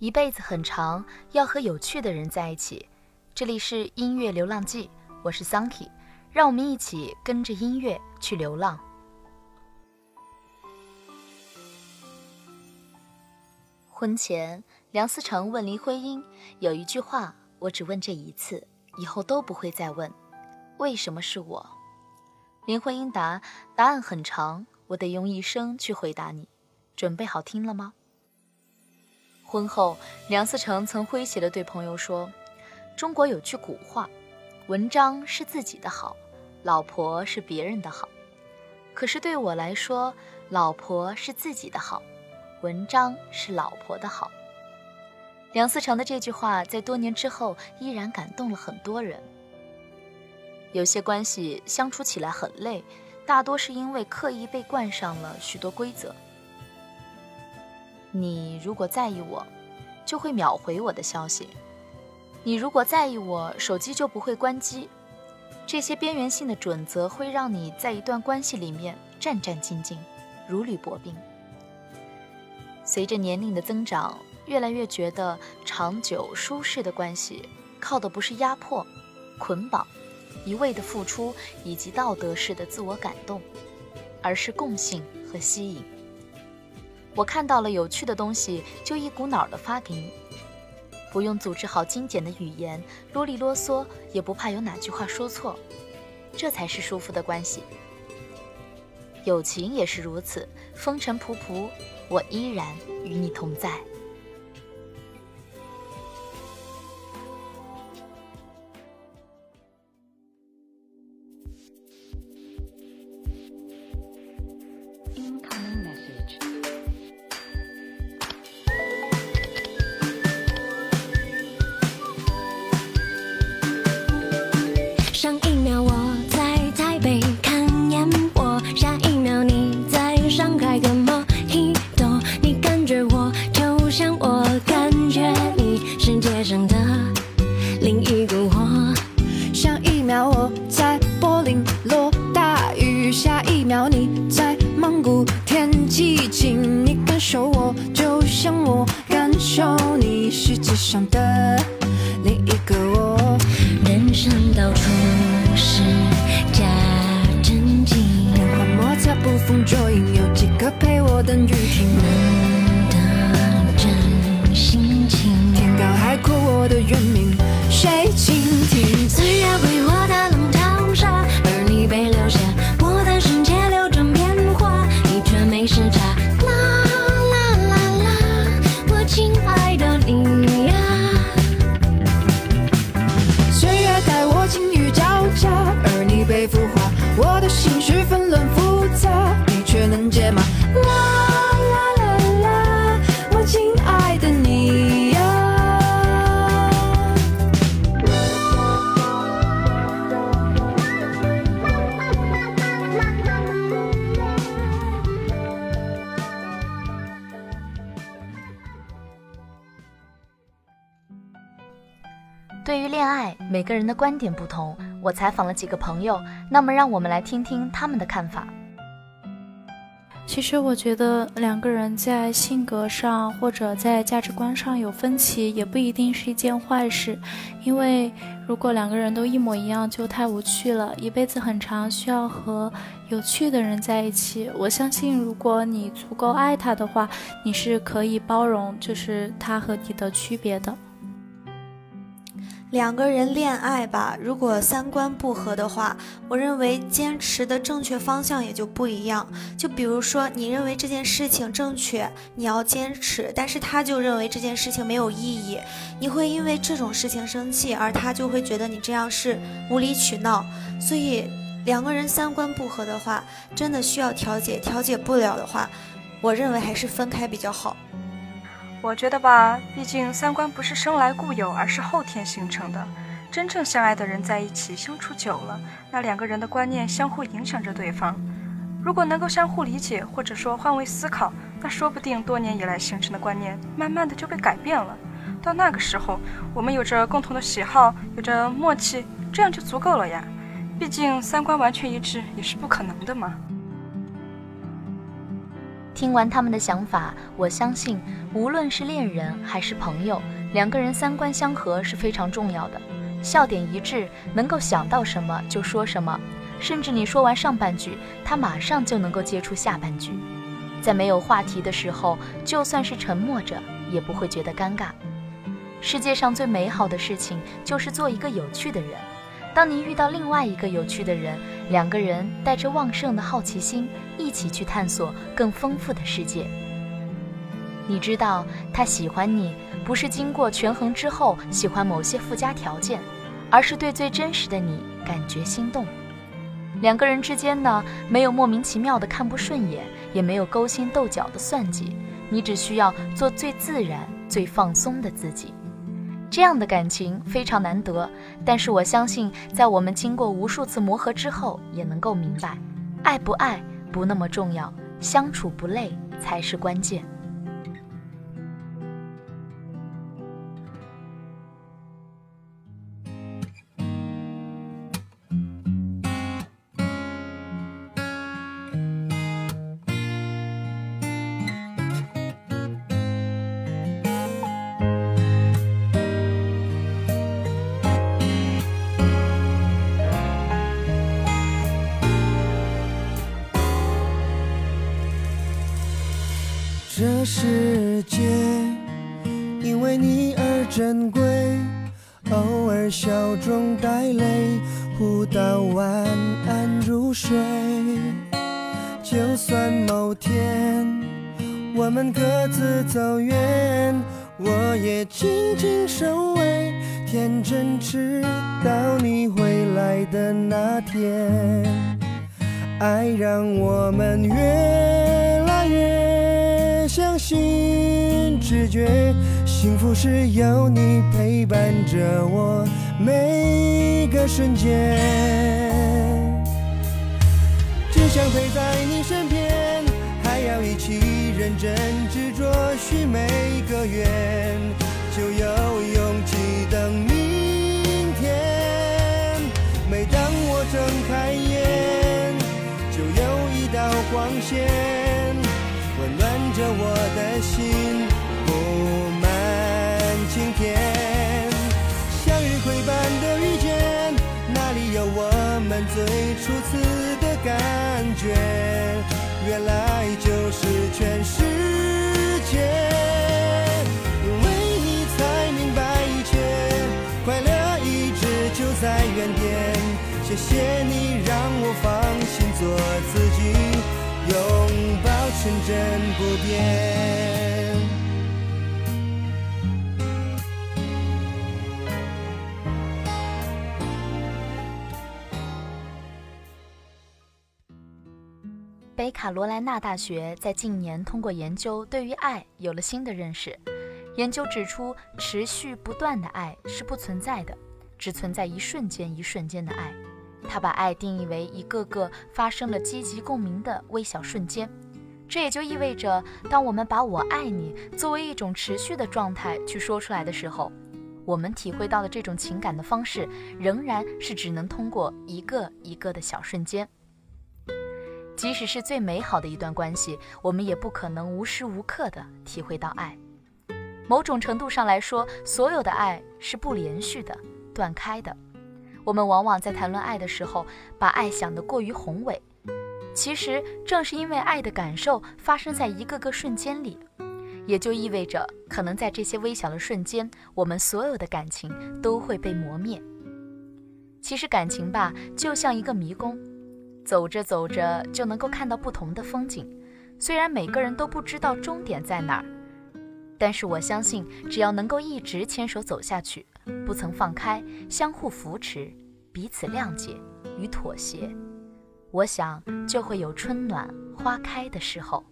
一辈子很长，要和有趣的人在一起。这里是音乐流浪记，我是 Sunky，让我们一起跟着音乐去流浪。婚前，梁思成问林徽因有一句话，我只问这一次，以后都不会再问：为什么是我？林徽因答：答案很长，我得用一生去回答你。准备好听了吗？婚后，梁思成曾诙谐地对朋友说：“中国有句古话，文章是自己的好，老婆是别人的好。可是对我来说，老婆是自己的好，文章是老婆的好。”梁思成的这句话在多年之后依然感动了很多人。有些关系相处起来很累，大多是因为刻意被冠上了许多规则。你如果在意我，就会秒回我的消息；你如果在意我，手机就不会关机。这些边缘性的准则会让你在一段关系里面战战兢兢，如履薄冰。随着年龄的增长，越来越觉得长久舒适的关系，靠的不是压迫、捆绑、一味的付出以及道德式的自我感动，而是共性和吸引。我看到了有趣的东西，就一股脑的发给你，不用组织好精简的语言，啰里啰嗦，也不怕有哪句话说错，这才是舒服的关系。友情也是如此，风尘仆仆，我依然与你同在。就像我感受你，世界上的另一个我。人生到处是假正经，变幻莫测，捕风捉影，有几个陪我等雨停？能的真心情。天高海阔，我的原名谁倾听？岁月为我的对于恋爱，每个人的观点不同。我采访了几个朋友，那么让我们来听听他们的看法。其实我觉得两个人在性格上或者在价值观上有分歧，也不一定是一件坏事，因为如果两个人都一模一样，就太无趣了。一辈子很长，需要和有趣的人在一起。我相信，如果你足够爱他的话，你是可以包容，就是他和你的区别的。两个人恋爱吧，如果三观不合的话，我认为坚持的正确方向也就不一样。就比如说，你认为这件事情正确，你要坚持，但是他就认为这件事情没有意义，你会因为这种事情生气，而他就会觉得你这样是无理取闹。所以，两个人三观不合的话，真的需要调解，调解不了的话，我认为还是分开比较好。我觉得吧，毕竟三观不是生来固有，而是后天形成的。真正相爱的人在一起相处久了，那两个人的观念相互影响着对方。如果能够相互理解，或者说换位思考，那说不定多年以来形成的观念，慢慢的就被改变了。到那个时候，我们有着共同的喜好，有着默契，这样就足够了呀。毕竟三观完全一致也是不可能的嘛。听完他们的想法，我相信，无论是恋人还是朋友，两个人三观相合是非常重要的。笑点一致，能够想到什么就说什么，甚至你说完上半句，他马上就能够接出下半句。在没有话题的时候，就算是沉默着，也不会觉得尴尬。世界上最美好的事情，就是做一个有趣的人。当你遇到另外一个有趣的人，两个人带着旺盛的好奇心，一起去探索更丰富的世界。你知道他喜欢你，不是经过权衡之后喜欢某些附加条件，而是对最真实的你感觉心动。两个人之间呢，没有莫名其妙的看不顺眼，也没有勾心斗角的算计，你只需要做最自然、最放松的自己。这样的感情非常难得，但是我相信，在我们经过无数次磨合之后，也能够明白，爱不爱不那么重要，相处不累才是关键。这世界因为你而珍贵，偶尔笑中带泪，互道晚安入睡。就算某天我们各自走远，我也静静守卫，天真直到你回来的那天。爱让我们越来越相信直觉，幸福是有你陪伴着我每个瞬间。只想陪在你身边，还要一起认真执着许每个愿，就有初次的感觉？原来就是全世界。因为你才明白一切，快乐一直就在原点。谢谢你让我放心做自己，拥抱纯真不变。卡罗莱纳大学在近年通过研究，对于爱有了新的认识。研究指出，持续不断的爱是不存在的，只存在一瞬间一瞬间的爱。他把爱定义为一个个发生了积极共鸣的微小瞬间。这也就意味着，当我们把我爱你作为一种持续的状态去说出来的时候，我们体会到的这种情感的方式，仍然是只能通过一个一个的小瞬间。即使是最美好的一段关系，我们也不可能无时无刻的体会到爱。某种程度上来说，所有的爱是不连续的，断开的。我们往往在谈论爱的时候，把爱想得过于宏伟。其实正是因为爱的感受发生在一个个瞬间里，也就意味着可能在这些微小的瞬间，我们所有的感情都会被磨灭。其实感情吧，就像一个迷宫，走着走着就能够看到不同的风景。虽然每个人都不知道终点在哪儿，但是我相信，只要能够一直牵手走下去，不曾放开，相互扶持，彼此谅解与妥协，我想就会有春暖花开的时候。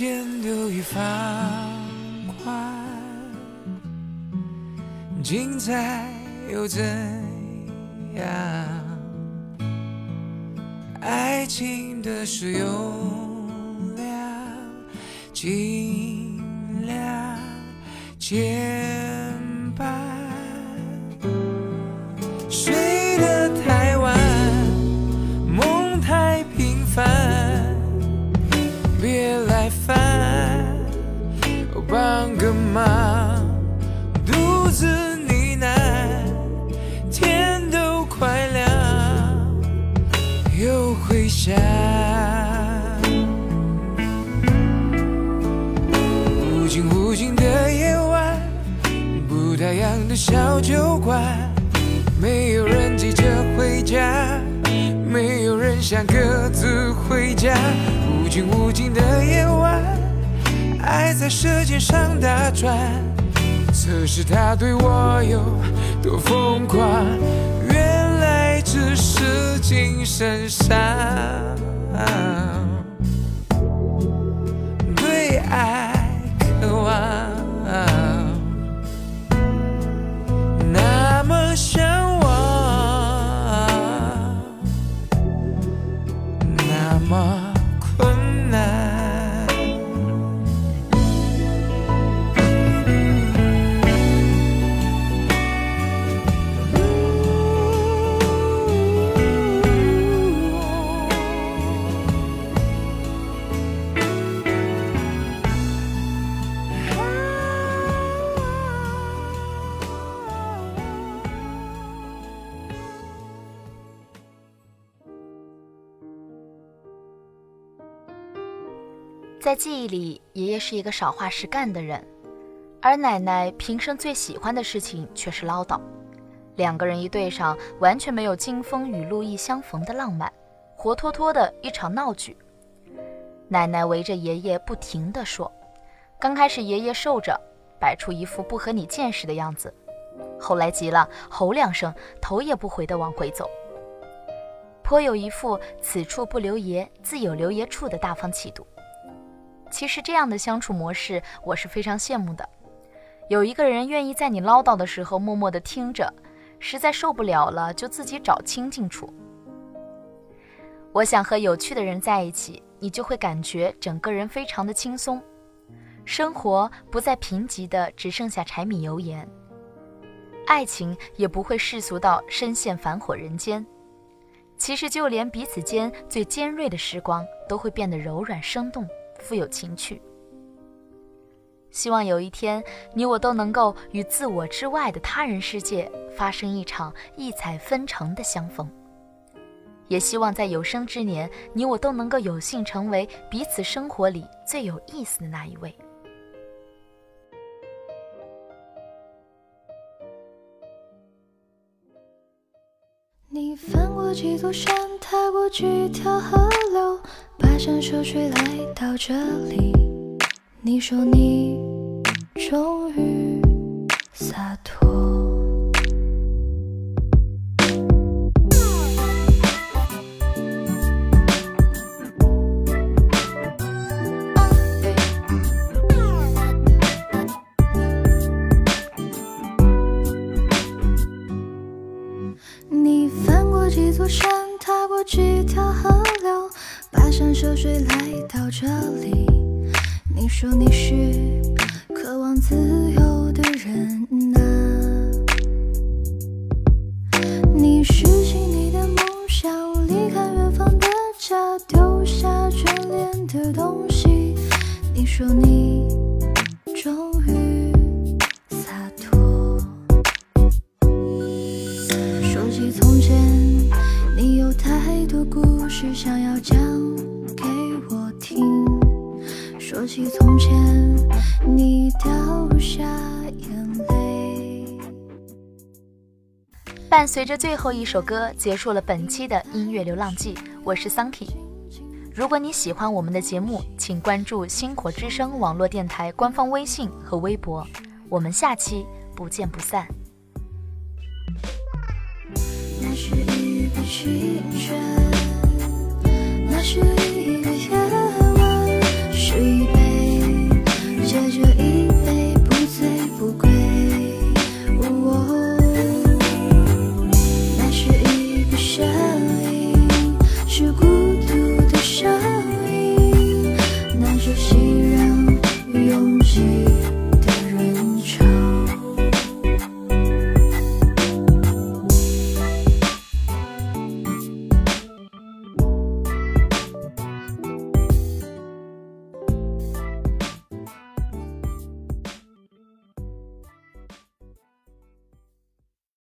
条件都已放宽，精彩又怎样？爱情的使用量，尽量减小酒馆，没有人急着回家，没有人想各自回家。无尽无尽的夜晚，爱在舌尖上打转，测试他对我有多疯狂。原来只是精神上对爱那在记忆里，爷爷是一个少话实干的人，而奶奶平生最喜欢的事情却是唠叨。两个人一对上，完全没有金风雨露一相逢的浪漫，活脱脱的一场闹剧。奶奶围着爷爷不停地说，刚开始爷爷受着，摆出一副不和你见识的样子，后来急了，吼两声，头也不回地往回走，颇有一副此处不留爷，自有留爷处的大方气度。其实这样的相处模式，我是非常羡慕的。有一个人愿意在你唠叨的时候默默的听着，实在受不了了就自己找清静处。我想和有趣的人在一起，你就会感觉整个人非常的轻松，生活不再贫瘠的只剩下柴米油盐，爱情也不会世俗到深陷繁火人间。其实就连彼此间最尖锐的时光，都会变得柔软生动。富有情趣。希望有一天，你我都能够与自我之外的他人世界发生一场异彩纷呈的相逢。也希望在有生之年，你我都能够有幸成为彼此生活里最有意思的那一位。几座山，踏过几条河流，跋山涉水来到这里。你说你终于洒脱。人啊，你拾起你的梦想，离开远方的家，丢下眷恋的东西。你说你伴随着最后一首歌，结束了本期的音乐流浪记。我是 Sunky。如果你喜欢我们的节目，请关注星火之声网络电台官方微信和微博。我们下期不见不散。那是一个清晨，那是一